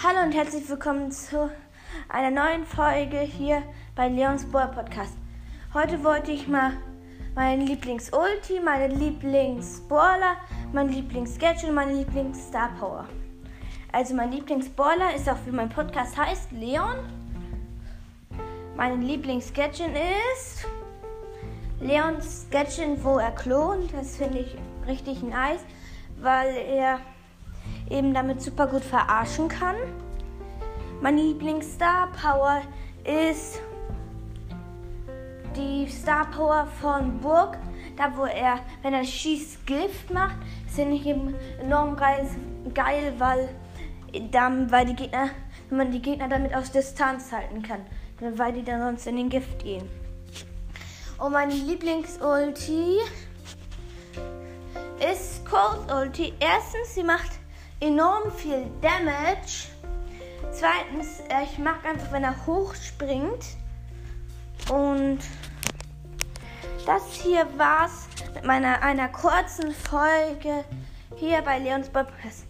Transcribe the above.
Hallo und herzlich willkommen zu einer neuen Folge hier bei Leons Ball Podcast. Heute wollte ich mal meinen Lieblings-Ulti, meine Lieblings-Baller, mein Lieblings-Gadget und meine Lieblings-Star Power. Also mein Lieblings-Baller ist auch wie mein Podcast heißt, Leon. Mein Lieblings-Gadget ist Leons Gadget, wo er klont. Das finde ich richtig nice, weil er eben damit super gut verarschen kann. Mein Lieblings-Star Power ist die Star Power von Burg. Da wo er, wenn er schießt, Gift macht, finde ich eben enorm geil, weil, dann, weil die Gegner, wenn man die Gegner damit aus Distanz halten kann, weil die dann sonst in den Gift gehen. Und meine Lieblings-Ulti ist Cold Ulti. Erstens, sie macht enorm viel Damage. Zweitens, äh, ich mag einfach, wenn er hochspringt. Und das hier war's mit meiner einer kurzen Folge hier bei Leons Podcast.